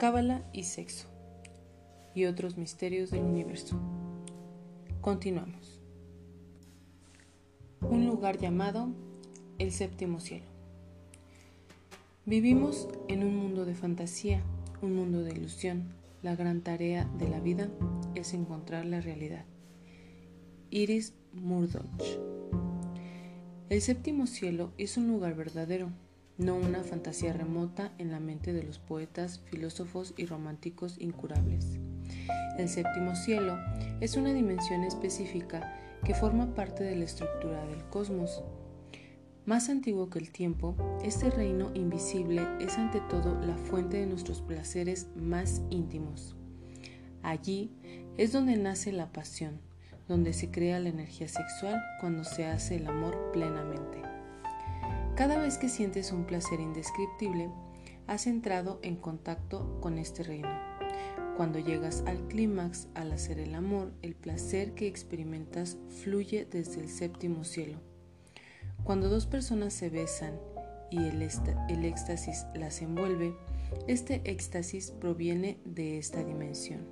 Cábala y sexo y otros misterios del universo. Continuamos. Un lugar llamado el séptimo cielo. Vivimos en un mundo de fantasía, un mundo de ilusión. La gran tarea de la vida es encontrar la realidad. Iris Murdoch. El séptimo cielo es un lugar verdadero, no una fantasía remota en la mente de los poetas, filósofos y románticos incurables. El séptimo cielo es una dimensión específica que forma parte de la estructura del cosmos. Más antiguo que el tiempo, este reino invisible es ante todo la fuente de nuestros placeres más íntimos. Allí es donde nace la pasión, donde se crea la energía sexual cuando se hace el amor plenamente. Cada vez que sientes un placer indescriptible, has entrado en contacto con este reino. Cuando llegas al clímax al hacer el amor, el placer que experimentas fluye desde el séptimo cielo. Cuando dos personas se besan y el, el éxtasis las envuelve, este éxtasis proviene de esta dimensión.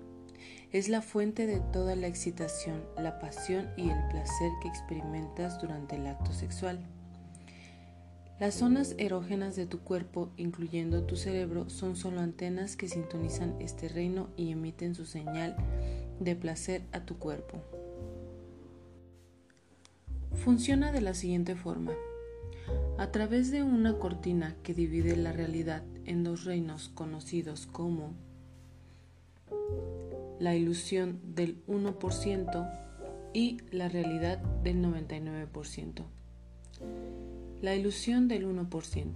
Es la fuente de toda la excitación, la pasión y el placer que experimentas durante el acto sexual. Las zonas erógenas de tu cuerpo, incluyendo tu cerebro, son solo antenas que sintonizan este reino y emiten su señal de placer a tu cuerpo. Funciona de la siguiente forma. A través de una cortina que divide la realidad en dos reinos conocidos como la ilusión del 1% y la realidad del 99% la ilusión del 1%.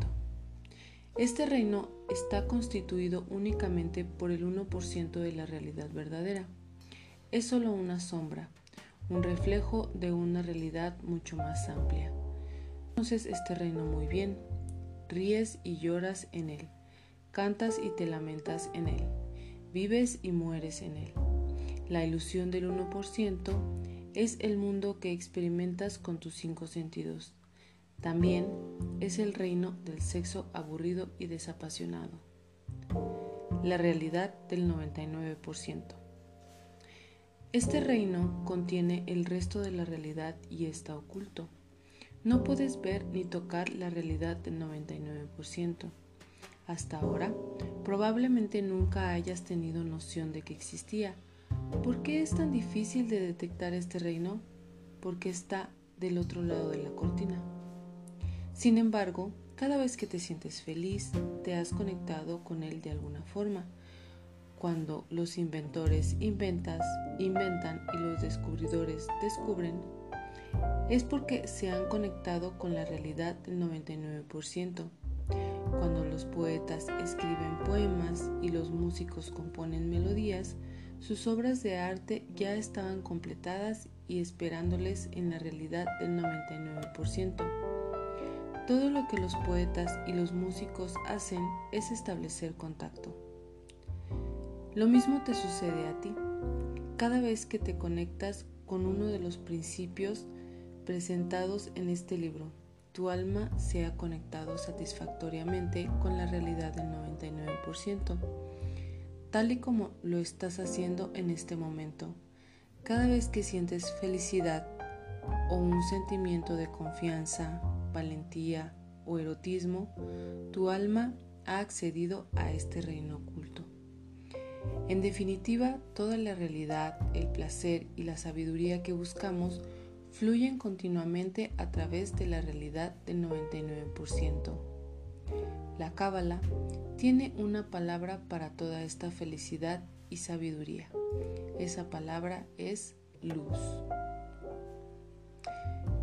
Este reino está constituido únicamente por el 1% de la realidad verdadera. Es solo una sombra, un reflejo de una realidad mucho más amplia. Conoces este reino muy bien, ríes y lloras en él, cantas y te lamentas en él, vives y mueres en él. La ilusión del 1% es el mundo que experimentas con tus cinco sentidos también es el reino del sexo aburrido y desapasionado. La realidad del 99%. Este reino contiene el resto de la realidad y está oculto. No puedes ver ni tocar la realidad del 99%. Hasta ahora, probablemente nunca hayas tenido noción de que existía. ¿Por qué es tan difícil de detectar este reino? Porque está del otro lado de la cortina. Sin embargo, cada vez que te sientes feliz, te has conectado con él de alguna forma. Cuando los inventores inventas, inventan y los descubridores descubren, es porque se han conectado con la realidad del 99%. Cuando los poetas escriben poemas y los músicos componen melodías, sus obras de arte ya estaban completadas y esperándoles en la realidad del 99%. Todo lo que los poetas y los músicos hacen es establecer contacto. Lo mismo te sucede a ti. Cada vez que te conectas con uno de los principios presentados en este libro, tu alma se ha conectado satisfactoriamente con la realidad del 99%, tal y como lo estás haciendo en este momento. Cada vez que sientes felicidad o un sentimiento de confianza, valentía o erotismo, tu alma ha accedido a este reino oculto. En definitiva, toda la realidad, el placer y la sabiduría que buscamos fluyen continuamente a través de la realidad del 99%. La Cábala tiene una palabra para toda esta felicidad y sabiduría. Esa palabra es luz.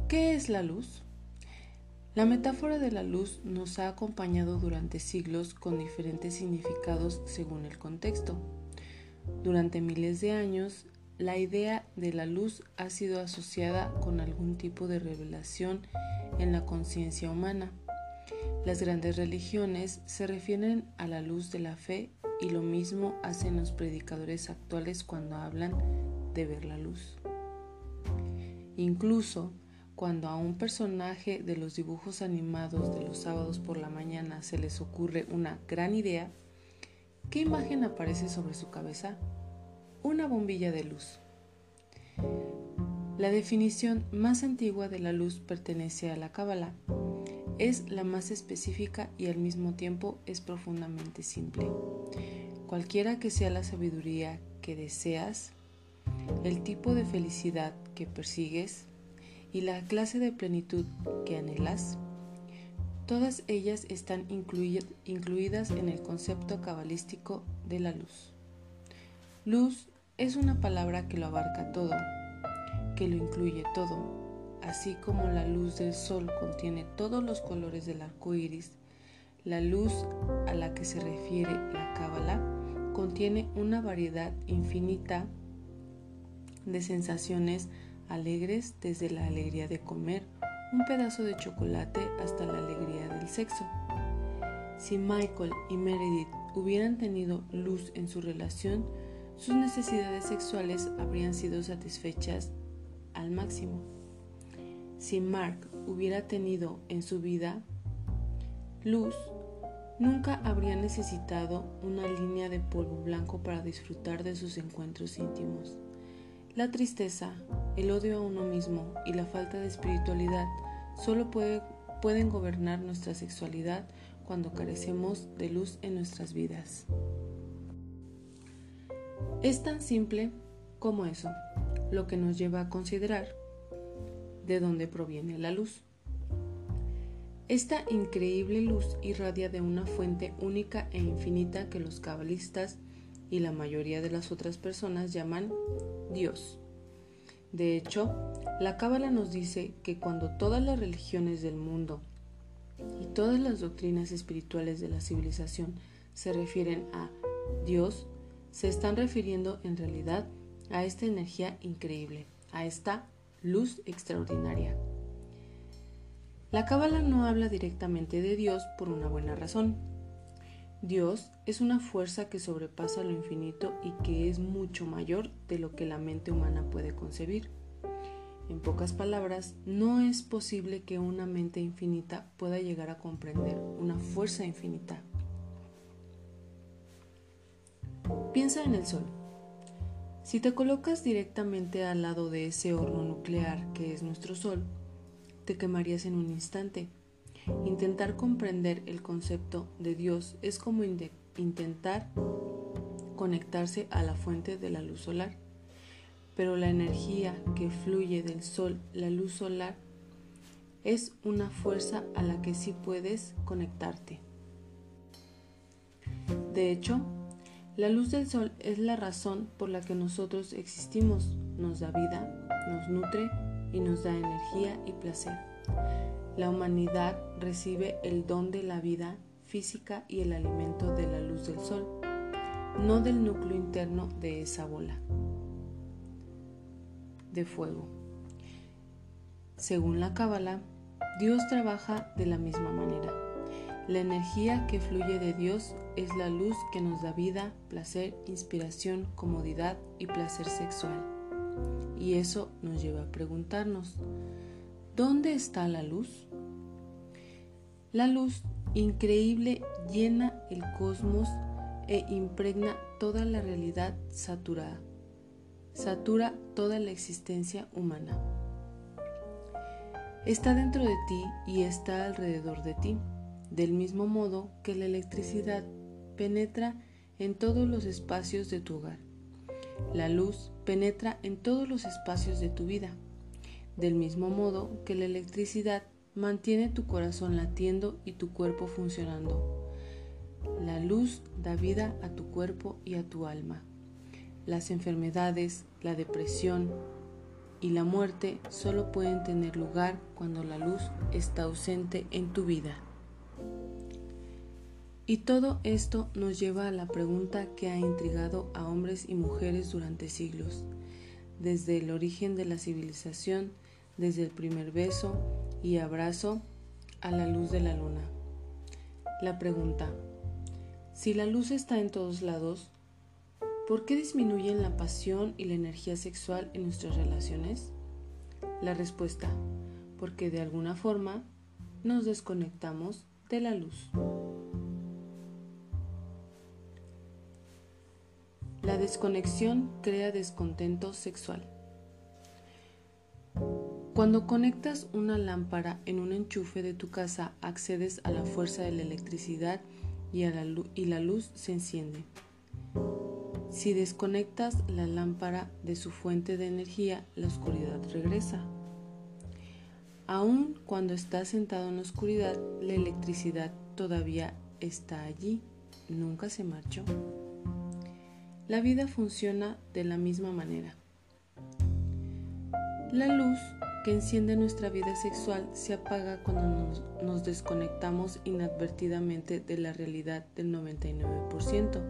¿Qué es la luz? La metáfora de la luz nos ha acompañado durante siglos con diferentes significados según el contexto. Durante miles de años, la idea de la luz ha sido asociada con algún tipo de revelación en la conciencia humana. Las grandes religiones se refieren a la luz de la fe y lo mismo hacen los predicadores actuales cuando hablan de ver la luz. Incluso cuando a un personaje de los dibujos animados de los sábados por la mañana se les ocurre una gran idea, ¿qué imagen aparece sobre su cabeza? Una bombilla de luz. La definición más antigua de la luz pertenece a la Cábala. Es la más específica y al mismo tiempo es profundamente simple. Cualquiera que sea la sabiduría que deseas, el tipo de felicidad que persigues y la clase de plenitud que anhelas, todas ellas están incluidas en el concepto cabalístico de la luz. Luz es una palabra que lo abarca todo, que lo incluye todo, así como la luz del sol contiene todos los colores del arco iris. La luz a la que se refiere la Cábala contiene una variedad infinita de sensaciones alegres desde la alegría de comer un pedazo de chocolate hasta la alegría del sexo. Si Michael y Meredith hubieran tenido luz en su relación, sus necesidades sexuales habrían sido satisfechas al máximo. Si Mark hubiera tenido en su vida luz, nunca habría necesitado una línea de polvo blanco para disfrutar de sus encuentros íntimos. La tristeza, el odio a uno mismo y la falta de espiritualidad solo pueden gobernar nuestra sexualidad cuando carecemos de luz en nuestras vidas. Es tan simple como eso, lo que nos lleva a considerar de dónde proviene la luz. Esta increíble luz irradia de una fuente única e infinita que los cabalistas y la mayoría de las otras personas llaman Dios. De hecho, la Cábala nos dice que cuando todas las religiones del mundo y todas las doctrinas espirituales de la civilización se refieren a Dios, se están refiriendo en realidad a esta energía increíble, a esta luz extraordinaria. La Cábala no habla directamente de Dios por una buena razón. Dios es una fuerza que sobrepasa lo infinito y que es mucho mayor de lo que la mente humana puede concebir. En pocas palabras, no es posible que una mente infinita pueda llegar a comprender una fuerza infinita. Piensa en el Sol. Si te colocas directamente al lado de ese horno nuclear que es nuestro Sol, te quemarías en un instante Intentar comprender el concepto de Dios es como intentar conectarse a la fuente de la luz solar. Pero la energía que fluye del sol, la luz solar, es una fuerza a la que sí puedes conectarte. De hecho, la luz del sol es la razón por la que nosotros existimos, nos da vida, nos nutre y nos da energía y placer. La humanidad recibe el don de la vida física y el alimento de la luz del sol, no del núcleo interno de esa bola de fuego. Según la Cábala, Dios trabaja de la misma manera. La energía que fluye de Dios es la luz que nos da vida, placer, inspiración, comodidad y placer sexual. Y eso nos lleva a preguntarnos, ¿dónde está la luz? La luz increíble llena el cosmos e impregna toda la realidad saturada. Satura toda la existencia humana. Está dentro de ti y está alrededor de ti, del mismo modo que la electricidad penetra en todos los espacios de tu hogar. La luz penetra en todos los espacios de tu vida, del mismo modo que la electricidad Mantiene tu corazón latiendo y tu cuerpo funcionando. La luz da vida a tu cuerpo y a tu alma. Las enfermedades, la depresión y la muerte solo pueden tener lugar cuando la luz está ausente en tu vida. Y todo esto nos lleva a la pregunta que ha intrigado a hombres y mujeres durante siglos, desde el origen de la civilización, desde el primer beso y abrazo a la luz de la luna. La pregunta, si la luz está en todos lados, ¿por qué disminuyen la pasión y la energía sexual en nuestras relaciones? La respuesta, porque de alguna forma nos desconectamos de la luz. La desconexión crea descontento sexual. Cuando conectas una lámpara en un enchufe de tu casa, accedes a la fuerza de la electricidad y, la, luz se enciende. Si desconectas la lámpara de su fuente de energía, la oscuridad regresa. Aun cuando estás sentado en la oscuridad, la electricidad todavía está allí, nunca se marchó. La vida funciona de la misma manera. La luz que enciende nuestra vida sexual se apaga cuando nos, desconectamos inadvertidamente de la realidad del 99%.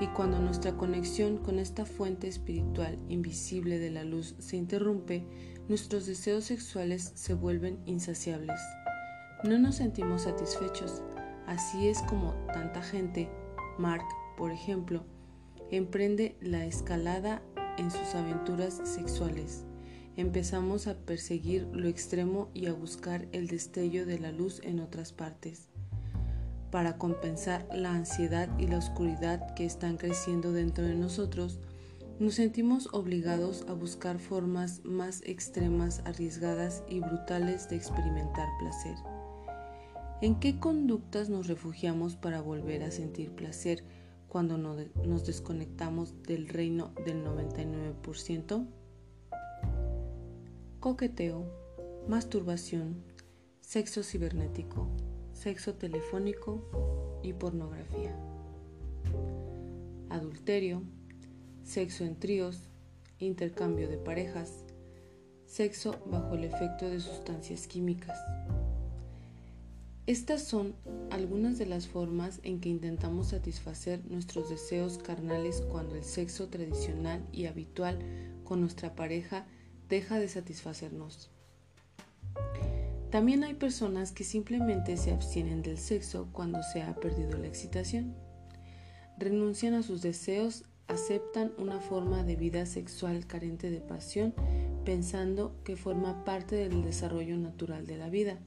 Y cuando nuestra conexión con esta fuente espiritual invisible de la luz se interrumpe, nuestros deseos sexuales se vuelven insaciables. No nos sentimos satisfechos. Así es como tanta gente, Mark, por ejemplo, emprende la escalada en sus aventuras sexuales empezamos a perseguir lo extremo y a buscar el destello de la luz en otras partes. Para compensar la ansiedad y la oscuridad que están creciendo dentro de nosotros, nos sentimos obligados a buscar formas más extremas, arriesgadas y brutales de experimentar placer. ¿En qué conductas nos refugiamos para volver a sentir placer cuando nos desconectamos del reino del 99%? Coqueteo, masturbación, sexo cibernético, sexo telefónico y pornografía. Adulterio, sexo en tríos, intercambio de parejas, sexo bajo el efecto de sustancias químicas. Estas son algunas de las formas en que intentamos satisfacer nuestros deseos carnales cuando el sexo tradicional y habitual con nuestra pareja deja de satisfacernos. También hay personas que simplemente se abstienen del sexo cuando se ha perdido la excitación. Renuncian a sus deseos, aceptan una forma de vida sexual carente de pasión, pensando que forma parte del desarrollo natural de la vida.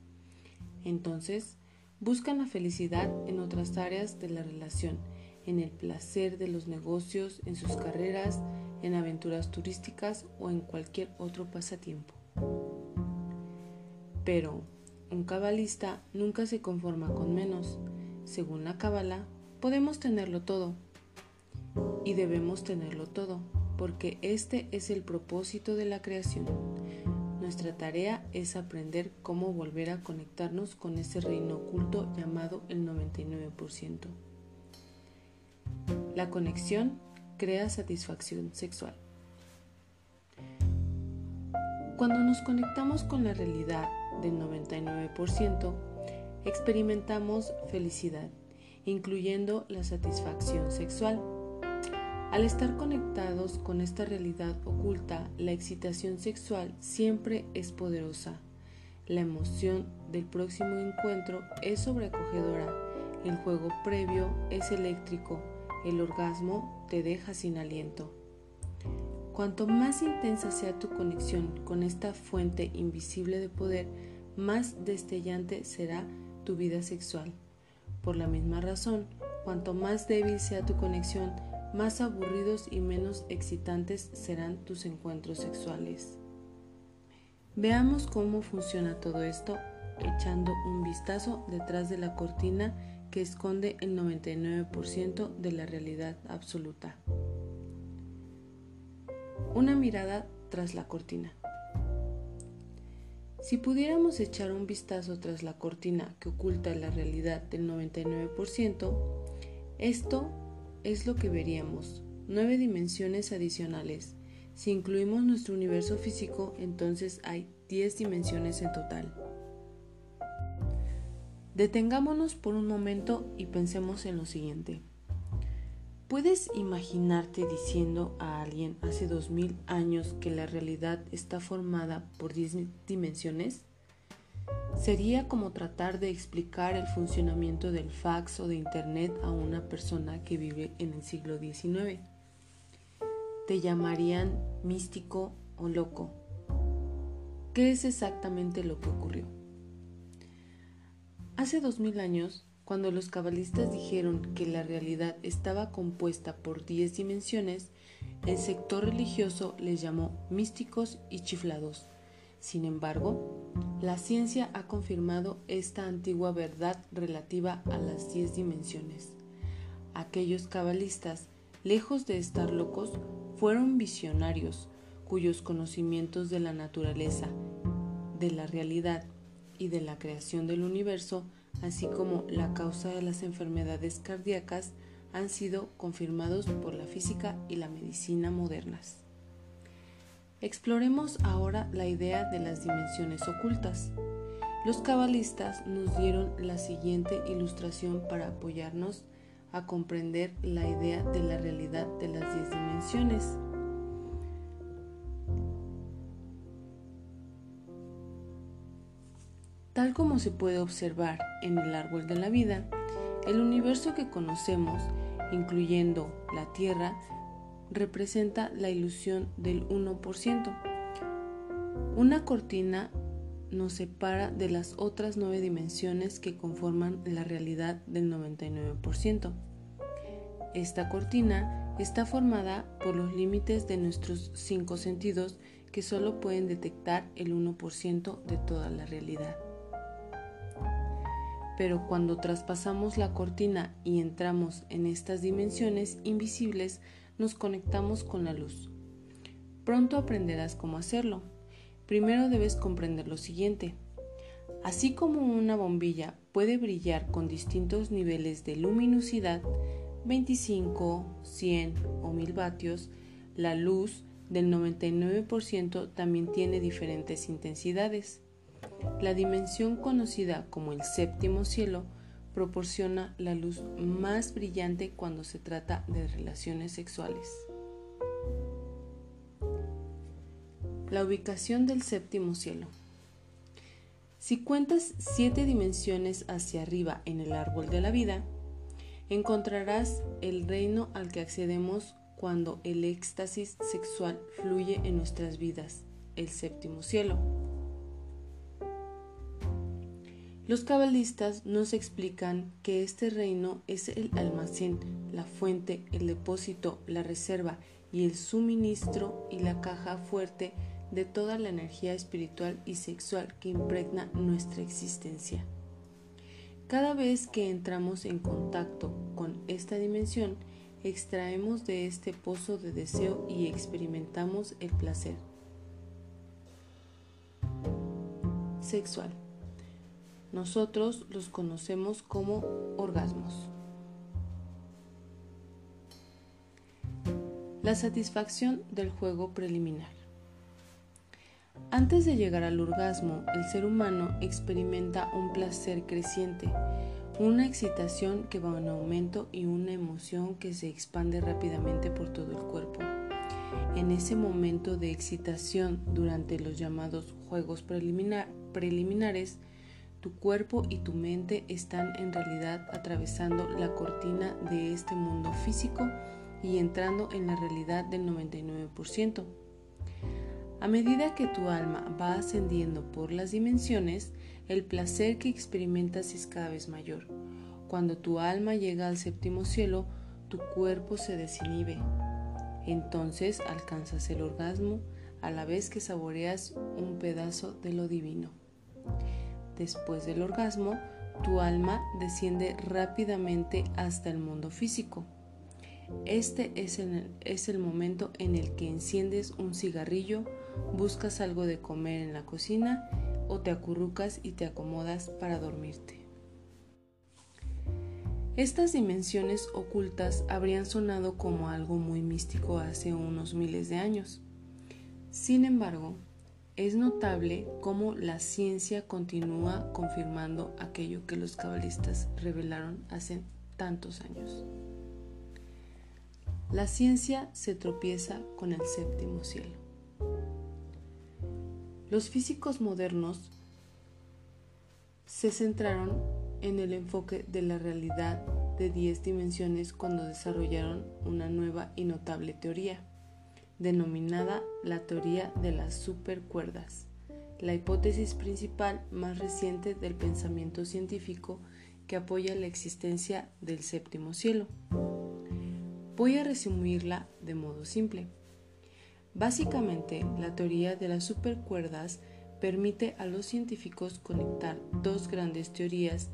Entonces, buscan la felicidad en otras áreas de la relación, en el placer de los negocios, en sus carreras, en aventuras turísticas o en cualquier otro pasatiempo. Pero un cabalista nunca se conforma con menos. Según la cabala, podemos tenerlo todo y debemos tenerlo todo, porque este es el propósito de la creación. Nuestra tarea es aprender cómo volver a conectarnos con ese reino oculto llamado el 99%. La conexión crea satisfacción sexual. Cuando nos conectamos con la realidad del 99%, experimentamos felicidad, incluyendo la satisfacción sexual. Al estar conectados con esta realidad oculta, la excitación sexual siempre es poderosa. La emoción del próximo encuentro es sobrecogedora. El juego previo es eléctrico el orgasmo te deja sin aliento. Cuanto más intensa sea tu conexión con esta fuente invisible de poder, más destellante será tu vida sexual. Por la misma razón, cuanto más débil sea tu conexión, más aburridos y menos excitantes serán tus encuentros sexuales. Veamos cómo funciona todo esto echando un vistazo detrás de la cortina que esconde el 99% de la realidad absoluta. Una mirada tras la cortina. Si pudiéramos echar un vistazo tras la cortina que oculta la realidad del 99%, esto es lo que veríamos, nueve dimensiones adicionales. Si incluimos nuestro universo físico, entonces hay 10 dimensiones en total. Detengámonos por un momento y pensemos en lo siguiente. ¿Puedes imaginarte diciendo a alguien hace dos mil años que la realidad está formada por 10 dimensiones? Sería como tratar de explicar el funcionamiento del fax o de Internet a una persona que vive en el siglo XIX. Te llamarían místico o loco. ¿Qué es exactamente lo que ocurrió? Hace dos mil años, Cuando los cabalistas dijeron que la realidad estaba compuesta por 10 dimensiones, el sector religioso les llamó místicos y chiflados. Sin embargo, la ciencia ha confirmado esta antigua verdad relativa a las 10 dimensiones. Aquellos cabalistas, lejos de estar locos, fueron visionarios, cuyos conocimientos de la naturaleza, de la realidad y de la creación del universo, así como la causa de las enfermedades cardíacas, han sido confirmados por la física y la medicina modernas. Exploremos ahora la idea de las dimensiones ocultas. Los cabalistas nos dieron la siguiente ilustración para apoyarnos a comprender la idea de la realidad de las diez dimensiones. Tal como se puede observar en el árbol de la vida, el universo que conocemos, incluyendo la Tierra, representa la ilusión del 1%. Una cortina nos separa de las otras nueve dimensiones que conforman la realidad del 99%. Esta cortina está formada por los límites de nuestros cinco sentidos que solo pueden detectar el 1% de toda la realidad pero cuando traspasamos la cortina y entramos en estas dimensiones invisibles, nos conectamos con la luz. Pronto aprenderás cómo hacerlo. Primero debes comprender lo siguiente. Así como una bombilla puede brillar con distintos niveles de luminosidad, 25, 100 o 1000 vatios, la luz del 99% también tiene diferentes intensidades. La dimensión conocida como el séptimo cielo proporciona la luz más brillante cuando se trata de relaciones sexuales. La ubicación del séptimo cielo. Si cuentas siete dimensiones hacia arriba en el árbol de la vida, encontrarás el reino al que accedemos cuando el éxtasis sexual fluye en nuestras vidas, el séptimo cielo. Los cabalistas nos explican que este reino es el almacén, la fuente, el depósito, la reserva y el suministro y la caja fuerte de toda la energía espiritual y sexual que impregna nuestra existencia. Cada vez que entramos en contacto con esta dimensión, extraemos de este pozo de deseo y experimentamos el placer sexual. Nosotros los conocemos como orgasmos. La satisfacción del juego preliminar. Antes de llegar al orgasmo, el ser humano experimenta un placer creciente, una excitación que va en aumento y una emoción que se expande rápidamente por todo el cuerpo. En ese momento de excitación durante los llamados juegos preliminares, tu cuerpo y tu mente están en realidad atravesando la cortina de este mundo físico y entrando en la realidad del 99%. A medida que tu alma va ascendiendo por las dimensiones, el placer que experimentas es cada vez mayor. Cuando tu alma llega al séptimo cielo, tu cuerpo se desinhibe. Entonces alcanzas el orgasmo a la vez que saboreas un pedazo de lo divino. Después del orgasmo, tu alma desciende rápidamente hasta el mundo físico. Este es el, es el, momento en el que enciendes un cigarrillo, buscas algo de comer en la cocina o te acurrucas y te acomodas para dormirte. Estas dimensiones ocultas habrían sonado como algo muy místico hace unos miles de años. Sin embargo, es notable cómo la ciencia continúa confirmando aquello que los cabalistas revelaron hace tantos años. La ciencia se tropieza con el séptimo cielo. Los físicos modernos se centraron en el enfoque de la realidad de 10 dimensiones cuando desarrollaron una nueva y notable teoría denominada la teoría de las supercuerdas, la hipótesis principal más reciente del pensamiento científico que apoya la existencia del séptimo cielo. Voy a resumirla de modo simple. Básicamente, la teoría de las supercuerdas permite a los científicos conectar dos grandes teorías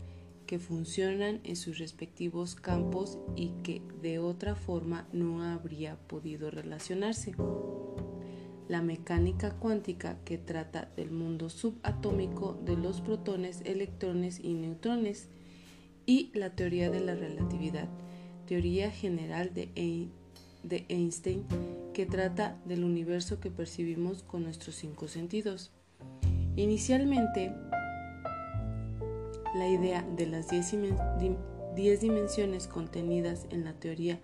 que funcionan en sus respectivos campos y que de otra forma no habría podido relacionarse. La mecánica cuántica que trata del mundo subatómico de los protones, electrones y neutrones y la teoría de la relatividad, teoría general de, Einstein que trata del universo que percibimos con nuestros cinco sentidos. Inicialmente, la idea de las 10 dimensiones contenidas en la teoría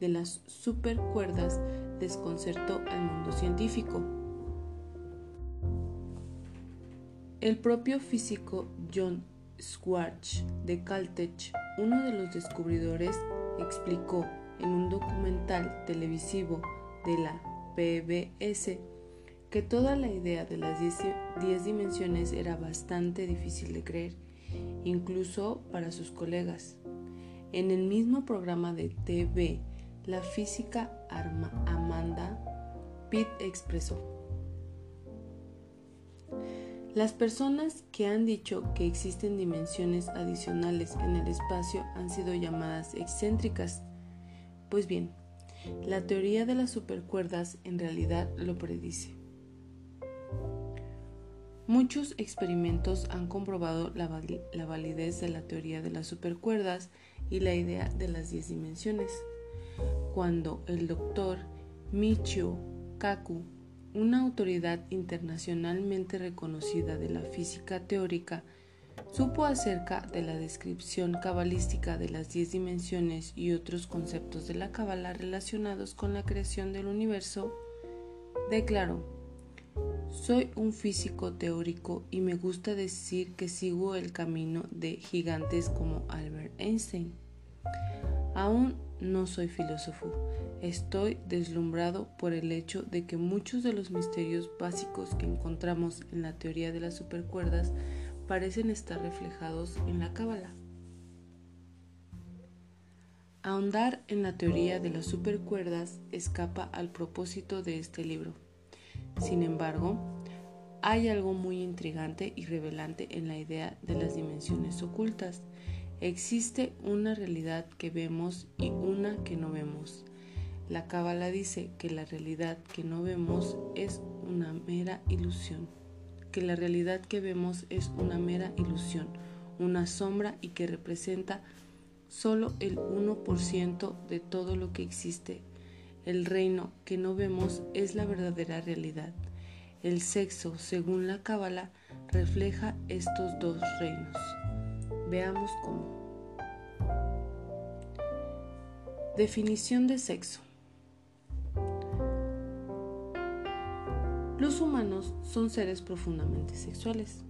de las supercuerdas desconcertó al mundo científico. El propio físico John Schwartz de Caltech, uno de los descubridores, explicó en un documental televisivo de la PBS que toda la idea de las 10 dimensiones era bastante difícil de creer, incluso para sus colegas. En el mismo programa de TV, la física Amanda Pitt expresó, las personas que han dicho que existen dimensiones adicionales en el espacio han sido llamadas excéntricas. Pues bien, la teoría de las supercuerdas en realidad lo predice. Muchos experimentos han comprobado la, validez de la teoría de las supercuerdas y la idea de las 10 dimensiones. Cuando el doctor Michio Kaku, una autoridad internacionalmente reconocida de la física teórica, supo acerca de la descripción cabalística de las 10 dimensiones y otros conceptos de la cabala relacionados con la creación del universo, declaró soy un físico teórico y me gusta decir que sigo el camino de gigantes como Albert Einstein. Aún no soy filósofo, estoy deslumbrado por el hecho de que muchos de los misterios básicos que encontramos en la teoría de las supercuerdas parecen estar reflejados en la cábala. Ahondar en la teoría de las supercuerdas escapa al propósito de este libro. Sin embargo, hay algo muy intrigante y revelante en la idea de las dimensiones ocultas. Existe una realidad que vemos y una que no vemos. La Cábala dice que la realidad que no vemos es una mera ilusión, que la realidad que vemos es una mera ilusión, una sombra y que representa solo el 1% de todo lo que existe el reino que no vemos es la verdadera realidad. El sexo, según la Cábala, refleja estos dos reinos. Veamos cómo. Definición de sexo. Los humanos son seres profundamente sexuales.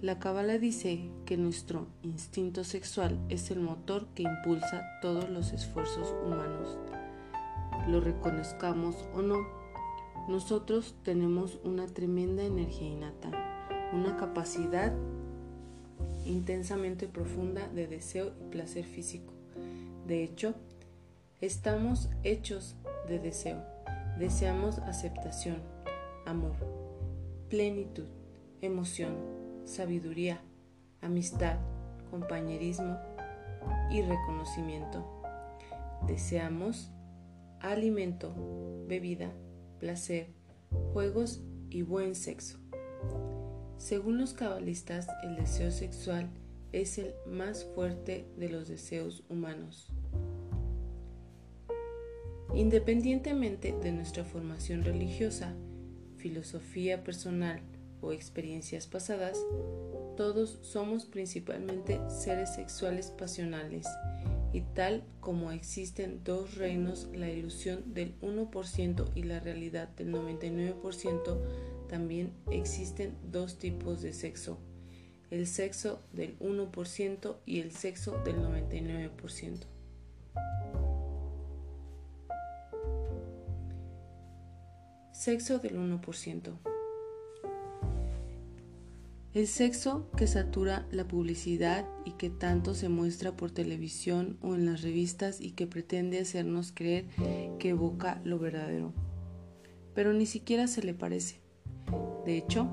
La Cábala dice que nuestro instinto sexual es el motor que impulsa todos los esfuerzos humanos lo reconozcamos o no, nosotros tenemos una tremenda energía innata, una capacidad intensamente profunda de deseo y placer físico. De hecho, estamos hechos de deseo. Deseamos aceptación, amor, plenitud, emoción, sabiduría, amistad, compañerismo y reconocimiento. Deseamos alimento, bebida, placer, juegos y buen sexo. Según los cabalistas, el deseo sexual es el más fuerte de los deseos humanos. Independientemente de nuestra formación religiosa, filosofía personal o experiencias pasadas, todos somos principalmente seres sexuales pasionales y tal como existen dos reinos, la ilusión del 1% y la realidad del 99%, también existen dos tipos de sexo, el sexo del 1% y el sexo del 99%. Sexo del 1%. El sexo que satura la publicidad y que tanto se muestra por televisión o en las revistas y que pretende hacernos creer que evoca lo verdadero. Pero ni siquiera se le parece. De hecho,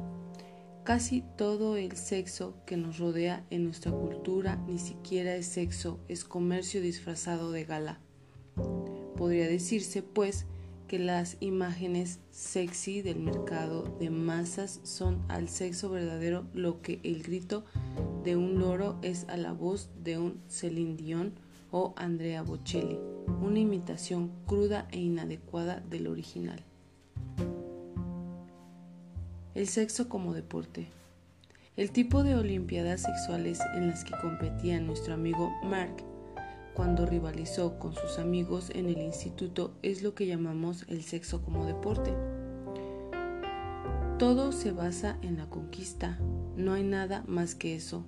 casi todo el sexo que nos rodea en nuestra cultura ni siquiera es sexo, es comercio disfrazado de gala. Podría decirse, pues, que las imágenes sexy del mercado de masas son al sexo verdadero lo que el grito de un loro es a la voz de un Celine Dion o Andrea Bocelli, una imitación cruda e inadecuada del original. El sexo como deporte. El tipo de olimpiadas sexuales en las que competía nuestro amigo Mark cuando rivalizó con sus amigos en el instituto es lo que llamamos el sexo como deporte. Todo se basa en la conquista, no hay nada más que eso.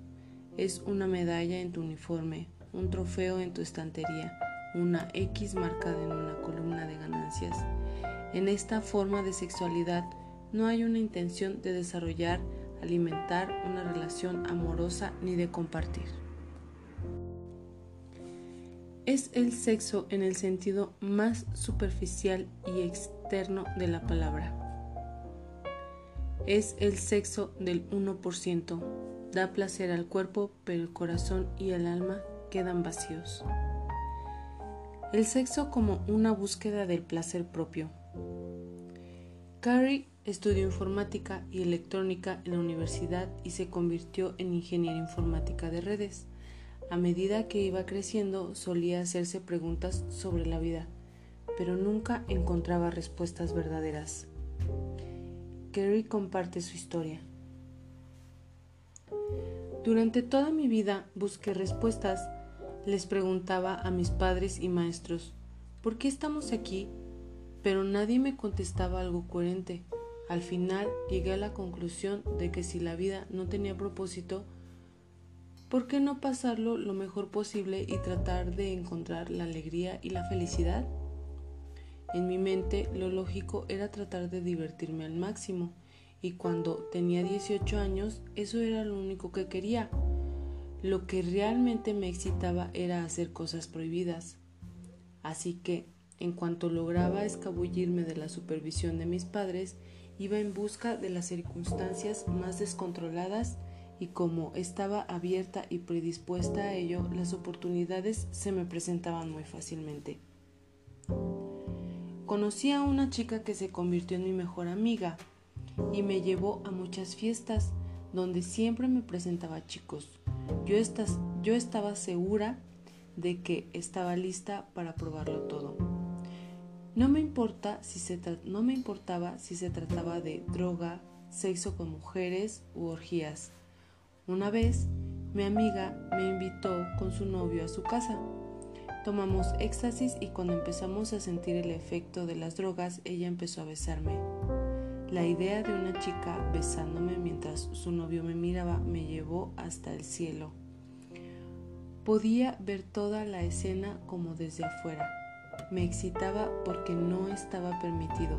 Es una medalla en tu uniforme, un trofeo en tu estantería, una X marcada en una columna de ganancias. En esta forma de sexualidad no hay una intención de desarrollar, alimentar una relación amorosa ni de compartir es el sexo en el sentido más superficial y externo de la palabra. Es el sexo del 1%. Da placer al cuerpo, pero el corazón y el alma quedan vacíos. El sexo como una búsqueda del placer propio. Carrie estudió informática y electrónica en la universidad y se convirtió en ingeniera informática de redes. A medida que iba creciendo solía hacerse preguntas sobre la vida, pero nunca encontraba respuestas verdaderas. Kerry comparte su historia. Durante toda mi vida busqué respuestas. Les preguntaba a mis padres y maestros, ¿por qué estamos aquí? Pero nadie me contestaba algo coherente. Al final llegué a la conclusión de que si la vida no tenía propósito, ¿por qué no pasarlo lo mejor posible y tratar de encontrar la alegría y la felicidad? En mi mente lo lógico era tratar de divertirme al máximo y cuando tenía 18 años eso era lo único que quería. Lo que realmente me excitaba era hacer cosas prohibidas. Así que, en cuanto lograba escabullirme de la supervisión de mis padres, iba en busca de las circunstancias más descontroladas y como estaba abierta y predispuesta a ello, las oportunidades se me presentaban muy fácilmente. Conocí a una chica que se convirtió en mi mejor amiga y me llevó a muchas fiestas donde siempre me presentaba chicos. Yo, estaba segura de que estaba lista para probarlo todo. No me, importa si no me importaba si se trataba de droga, sexo con mujeres u orgías. Una vez, mi amiga me invitó con su novio a su casa. Tomamos éxtasis y cuando empezamos a sentir el efecto de las drogas, ella empezó a besarme. La idea de una chica besándome mientras su novio me miraba me llevó hasta el cielo. Podía ver toda la escena como desde afuera. Me excitaba porque no estaba permitido.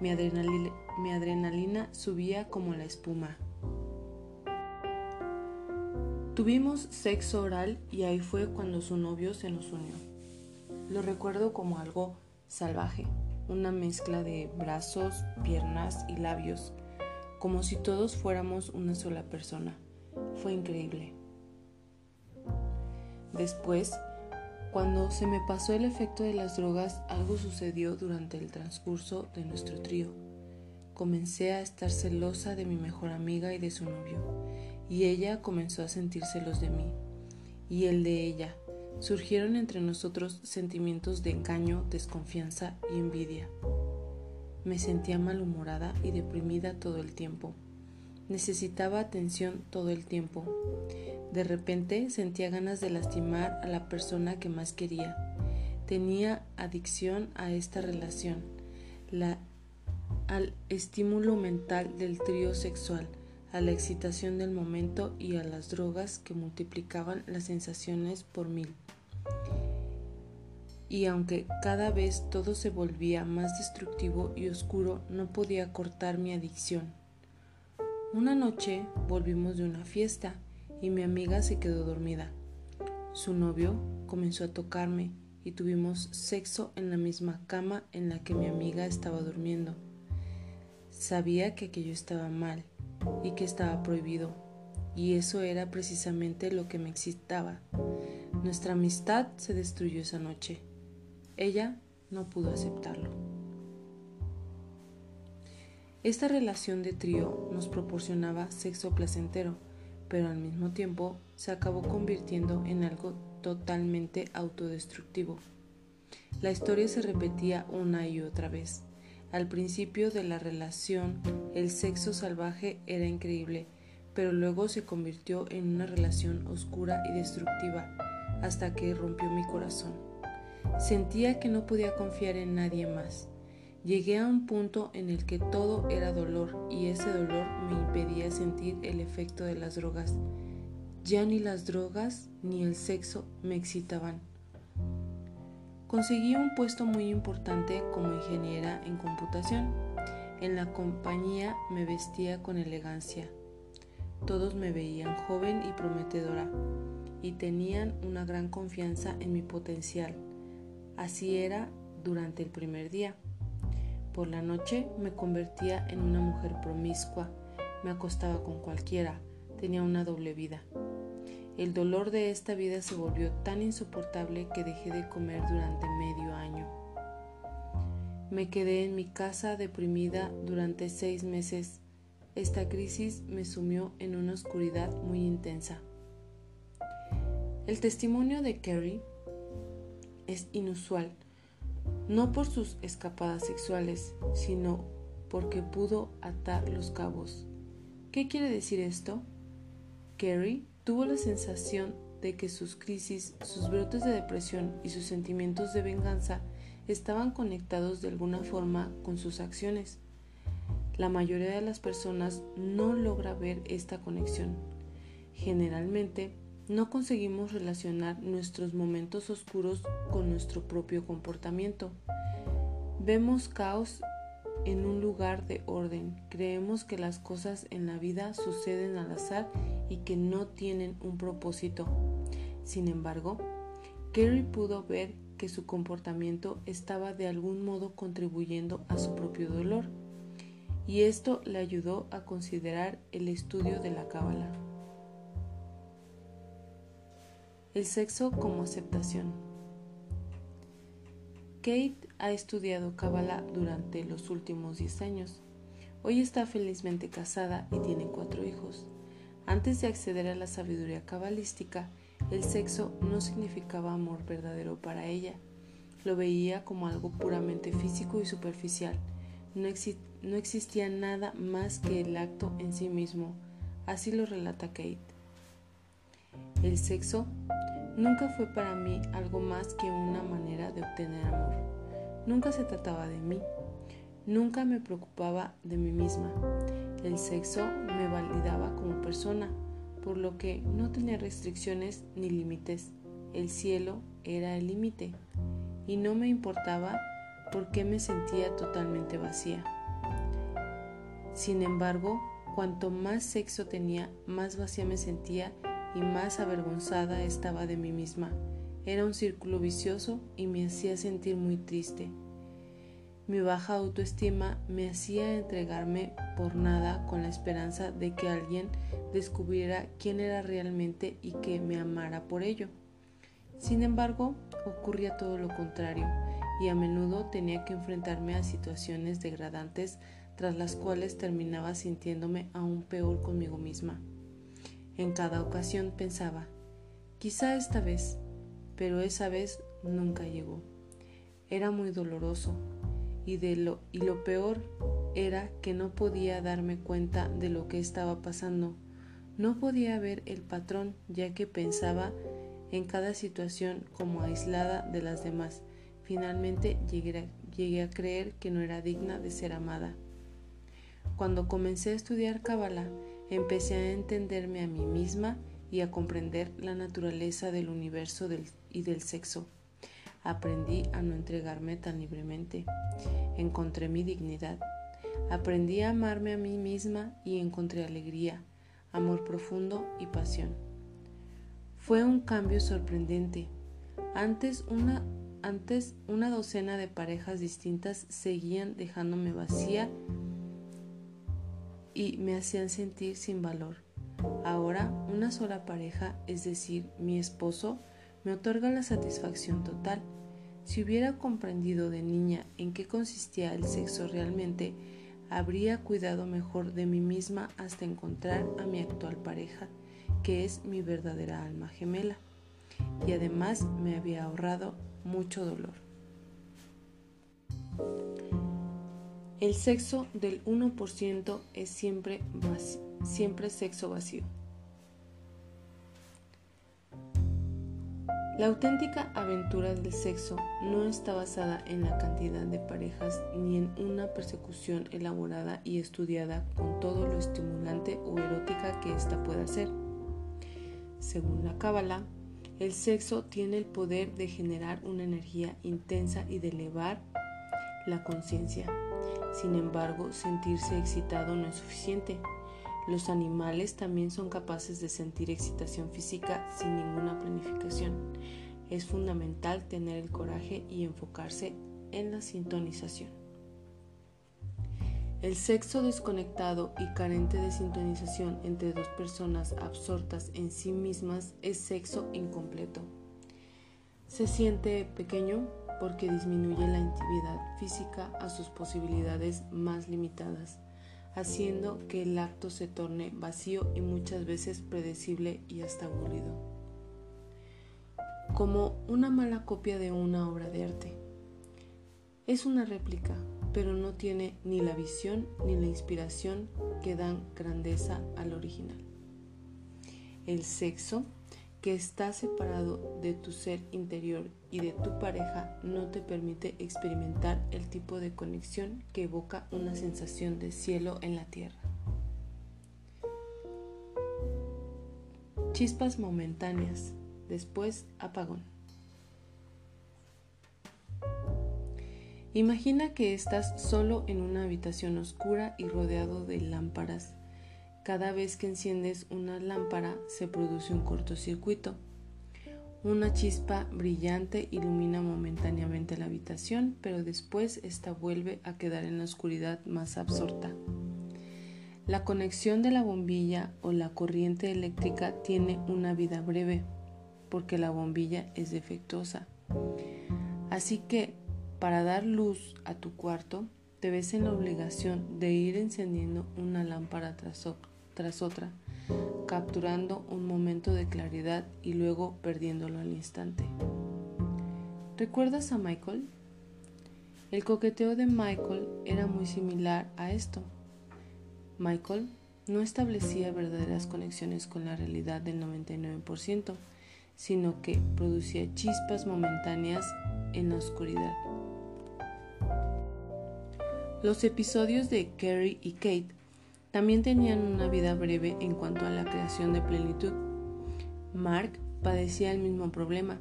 Mi adrenalina, subía como la espuma. Tuvimos sexo oral y ahí fue cuando su novio se nos unió. Lo recuerdo como algo salvaje, una mezcla de brazos, piernas y labios, como si todos fuéramos una sola persona. Fue increíble. Después, cuando se me pasó el efecto de las drogas, algo sucedió durante el transcurso de nuestro trío. Comencé a estar celosa de mi mejor amiga y de su novio y ella comenzó a sentir celos de mí y el de ella. Surgieron entre nosotros sentimientos de engaño, desconfianza y envidia. Me sentía malhumorada y deprimida todo el tiempo. Necesitaba atención todo el tiempo. De repente sentía ganas de lastimar a la persona que más quería. Tenía adicción a esta relación, la, al estímulo mental del trío sexual a la excitación del momento y a las drogas que multiplicaban las sensaciones por mil. Y aunque cada vez todo se volvía más destructivo y oscuro, no podía cortar mi adicción. Una noche volvimos de una fiesta y mi amiga se quedó dormida. Su novio comenzó a tocarme y tuvimos sexo en la misma cama en la que mi amiga estaba durmiendo. Sabía que aquello estaba mal y que estaba prohibido, y eso era precisamente lo que me excitaba. Nuestra amistad se destruyó esa noche. Ella no pudo aceptarlo. Esta relación de trío nos proporcionaba sexo placentero, pero al mismo tiempo se acabó convirtiendo en algo totalmente autodestructivo. La historia se repetía una y otra vez. Al principio de la relación, el sexo salvaje era increíble, pero luego se convirtió en una relación oscura y destructiva, hasta que rompió mi corazón. Sentía que no podía confiar en nadie más. Llegué a un punto en el que todo era dolor y ese dolor me impedía sentir el efecto de las drogas. Ya ni las drogas ni el sexo me excitaban. Conseguí un puesto muy importante como ingeniera en computación. En la compañía me vestía con elegancia. Todos me veían joven y prometedora y tenían una gran confianza en mi potencial. Así era durante el primer día. Por la noche me convertía en una mujer promiscua, me acostaba con cualquiera, tenía una doble vida. El dolor de esta vida se volvió tan insoportable que dejé de comer durante medio año. Me quedé en mi casa deprimida durante seis meses. Esta crisis me sumió en una oscuridad muy intensa. El testimonio de Kerry es inusual, no por sus escapadas sexuales, sino porque pudo atar los cabos. ¿Qué quiere decir esto? Kerry tuvo la sensación de que sus crisis, sus brotes de depresión y sus sentimientos de venganza estaban conectados de alguna forma con sus acciones. La mayoría de las personas no logra ver esta conexión. Generalmente, no conseguimos relacionar nuestros momentos oscuros con nuestro propio comportamiento. Vemos caos en un lugar de orden. Creemos que las cosas en la vida suceden al azar y que no tienen un propósito. Sin embargo, Kerry pudo ver que su comportamiento estaba de algún modo contribuyendo a su propio dolor, y esto le ayudó a considerar el estudio de la cábala. El sexo como aceptación. Kate ha estudiado cábala durante los últimos 10 años. Hoy está felizmente casada y tiene cuatro hijos. Antes de acceder a la sabiduría cabalística, el sexo no significaba amor verdadero para ella. Lo veía como algo puramente físico y superficial. No, existía nada más que el acto en sí mismo. Así lo relata Kate. El sexo nunca fue para mí algo más que una manera de obtener amor. Nunca se trataba de mí. Nunca me preocupaba de mí misma. El sexo me validaba como persona, por lo que no tenía restricciones ni límites. El cielo era el límite y no me importaba por qué me sentía totalmente vacía. Sin embargo, cuanto más sexo tenía, más vacía me sentía y más avergonzada estaba de mí misma. Era un círculo vicioso y me hacía sentir muy triste. Mi baja autoestima me hacía entregarme por nada con la esperanza de que alguien descubriera quién era realmente y que me amara por ello. Sin embargo, ocurría todo lo contrario y a menudo tenía que enfrentarme a situaciones degradantes tras las cuales terminaba sintiéndome aún peor conmigo misma. En cada ocasión pensaba, quizá esta vez, pero esa vez nunca llegó. Era muy doloroso, y, de lo, y lo peor era que no podía darme cuenta de lo que estaba pasando. No podía ver el patrón ya que pensaba en cada situación como aislada de las demás. Finalmente llegué a creer que no era digna de ser amada. Cuando comencé a estudiar Cábala, empecé a entenderme a mí misma y a comprender la naturaleza del universo y del sexo. Aprendí a no entregarme tan libremente. Encontré mi dignidad. Aprendí a amarme a mí misma y encontré alegría, amor profundo y pasión. Fue un cambio sorprendente. Antes una, antes una docena de parejas distintas seguían dejándome vacía y me hacían sentir sin valor. Ahora una sola pareja, es decir, mi esposo, me otorga la satisfacción total. Si hubiera comprendido de niña en qué consistía el sexo realmente, habría cuidado mejor de mí misma hasta encontrar a mi actual pareja que es mi verdadera alma gemela, y además me había ahorrado mucho dolor. El sexo del 1% es siempre, siempre sexo vacío. La auténtica aventura del sexo no está basada en la cantidad de parejas ni en una persecución elaborada y estudiada con todo lo estimulante o erótica que ésta pueda ser. Según la Cábala, el sexo tiene el poder de generar una energía intensa y de elevar la conciencia. Sin embargo, sentirse excitado no es suficiente. Los animales también son capaces de sentir excitación física sin ninguna planificación. Es fundamental tener el coraje y enfocarse en la sintonización. El sexo desconectado y carente de sintonización entre dos personas absortas en sí mismas es sexo incompleto. Se siente pequeño porque disminuye la intimidad física a sus posibilidades más limitadas, haciendo que el acto se torne vacío y muchas veces predecible y hasta aburrido. Como una mala copia de una obra de arte. Es una réplica, pero no tiene ni la visión ni la inspiración que dan grandeza al original. El sexo, que está separado de tu ser interior y de tu pareja, no te permite experimentar el tipo de conexión que evoca una sensación de cielo en la tierra. Chispas momentáneas, después apagón. Imagina que estás solo en una habitación oscura y rodeado de lámparas. Cada vez que enciendes una lámpara se produce un cortocircuito. Una chispa brillante ilumina momentáneamente la habitación, pero después esta vuelve a quedar en la oscuridad más absorta. La conexión de la bombilla o la corriente eléctrica tiene una vida breve, porque la bombilla es defectuosa. Así que para dar luz a tu cuarto, te ves en la obligación de ir encendiendo una lámpara tras, tras otra, capturando un momento de claridad y luego perdiéndolo al instante. ¿Recuerdas a Michael? El coqueteo de Michael era muy similar a esto. Michael no establecía verdaderas conexiones con la realidad del 99%, sino que producía chispas momentáneas en la oscuridad. Los episodios de Carrie y Kate también tenían una vida breve en cuanto a la creación de plenitud. Mark padecía el mismo problema.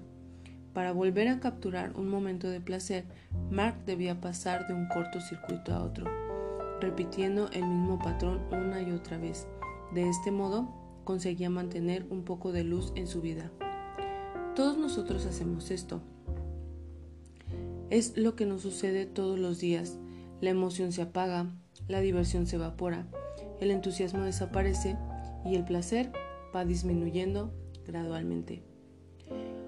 Para volver a capturar un momento de placer, Mark debía pasar de un cortocircuito a otro, repitiendo el mismo patrón una y otra vez. De este modo, conseguía mantener un poco de luz en su vida. Todos nosotros hacemos esto. Es lo que nos sucede todos los días la emoción se apaga, la diversión se evapora, el entusiasmo desaparece y el placer va disminuyendo gradualmente.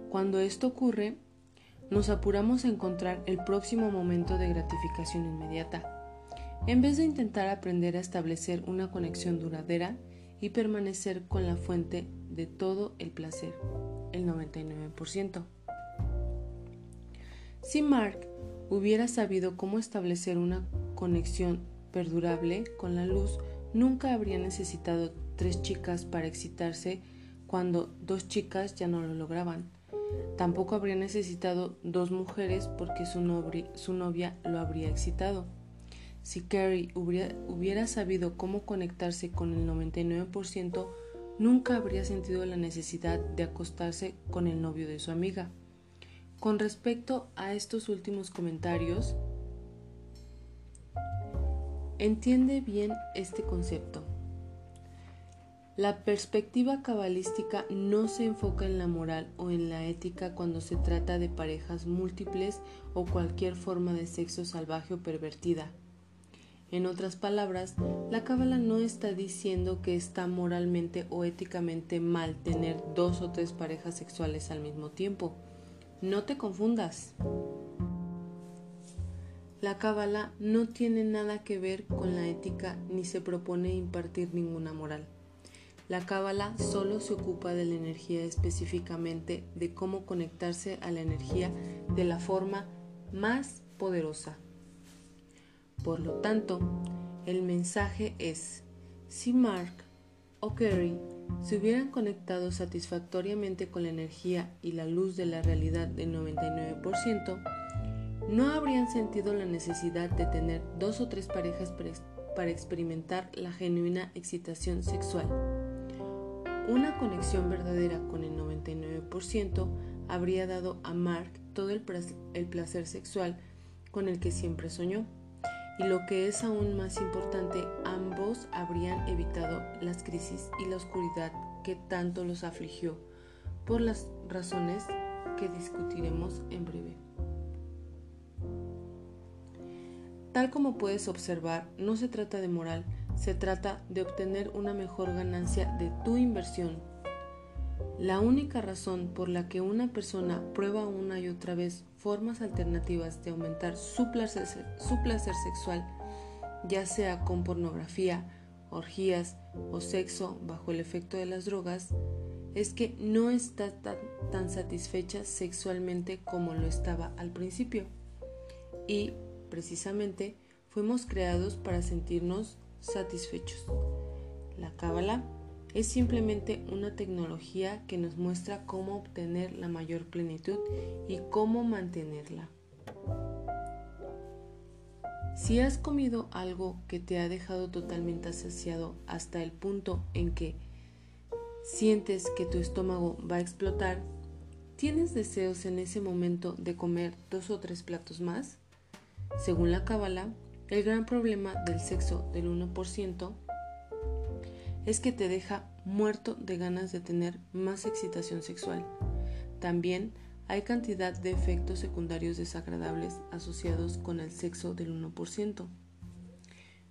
Cuando esto ocurre, nos apuramos a encontrar el próximo momento de gratificación inmediata, en vez de intentar aprender a establecer una conexión duradera y permanecer con la fuente de todo el placer, el 99%. Si Mark hubiera sabido cómo establecer una conexión perdurable con la luz, nunca habría necesitado tres chicas para excitarse cuando dos chicas ya no lo lograban. Tampoco habría necesitado dos mujeres porque su, novia lo habría excitado. Si Carrie hubiera, hubiera sabido cómo conectarse con el 99%, nunca habría sentido la necesidad de acostarse con el novio de su amiga. Con respecto a estos últimos comentarios, Entiende bien este concepto. La perspectiva cabalística no se enfoca en la moral o en la ética cuando se trata de parejas múltiples o cualquier forma de sexo salvaje o pervertida. En otras palabras, la cábala no está diciendo que está moralmente o éticamente mal tener dos o tres parejas sexuales al mismo tiempo. No te confundas. La cábala no tiene nada que ver con la ética ni se propone impartir ninguna moral. La cábala solo se ocupa de la energía específicamente de cómo conectarse a la energía de la forma más poderosa. Por lo tanto, el mensaje es, si Mark o Kerry se hubieran conectado satisfactoriamente con la energía y la luz de la realidad del 99%, no habrían sentido la necesidad de tener dos o tres parejas para experimentar la genuina excitación sexual. Una conexión verdadera con el 99% habría dado a Mark todo el, placer sexual con el que siempre soñó. Y lo que es aún más importante, ambos habrían evitado las crisis y la oscuridad que tanto los afligió, por las razones que discutiremos en breve. Tal como puedes observar, no se trata de moral, se trata de obtener una mejor ganancia de tu inversión. La única razón por la que una persona prueba una y otra vez formas alternativas de aumentar su placer, sexual, ya sea con pornografía, orgías o sexo bajo el efecto de las drogas, es que no está tan, tan satisfecha sexualmente como lo estaba al principio. Y, precisamente, fuimos creados para sentirnos satisfechos. La cábala es simplemente una tecnología que nos muestra cómo obtener la mayor plenitud y cómo mantenerla. Si has comido algo que te ha dejado totalmente saciado hasta el punto en que sientes que tu estómago va a explotar, ¿tienes deseos en ese momento de comer dos o tres platos más? Según la cábala, el gran problema del sexo del 1% es que te deja muerto de ganas de tener más excitación sexual. También hay cantidad de efectos secundarios desagradables asociados con el sexo del 1%.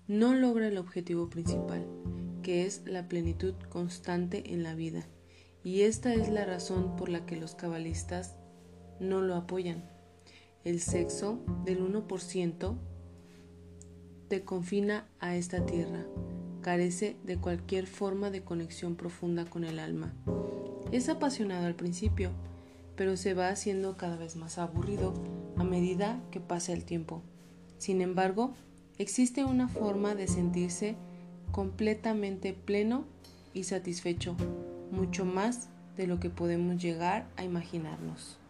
No logra el objetivo principal, que es la plenitud constante en la vida, y esta es la razón por la que los cabalistas no lo apoyan. El sexo del 1% te confina a esta tierra, carece de cualquier forma de conexión profunda con el alma. Es apasionado al principio, pero se va haciendo cada vez más aburrido a medida que pasa el tiempo. Sin embargo, existe una forma de sentirse completamente pleno y satisfecho, mucho más de lo que podemos llegar a imaginarnos.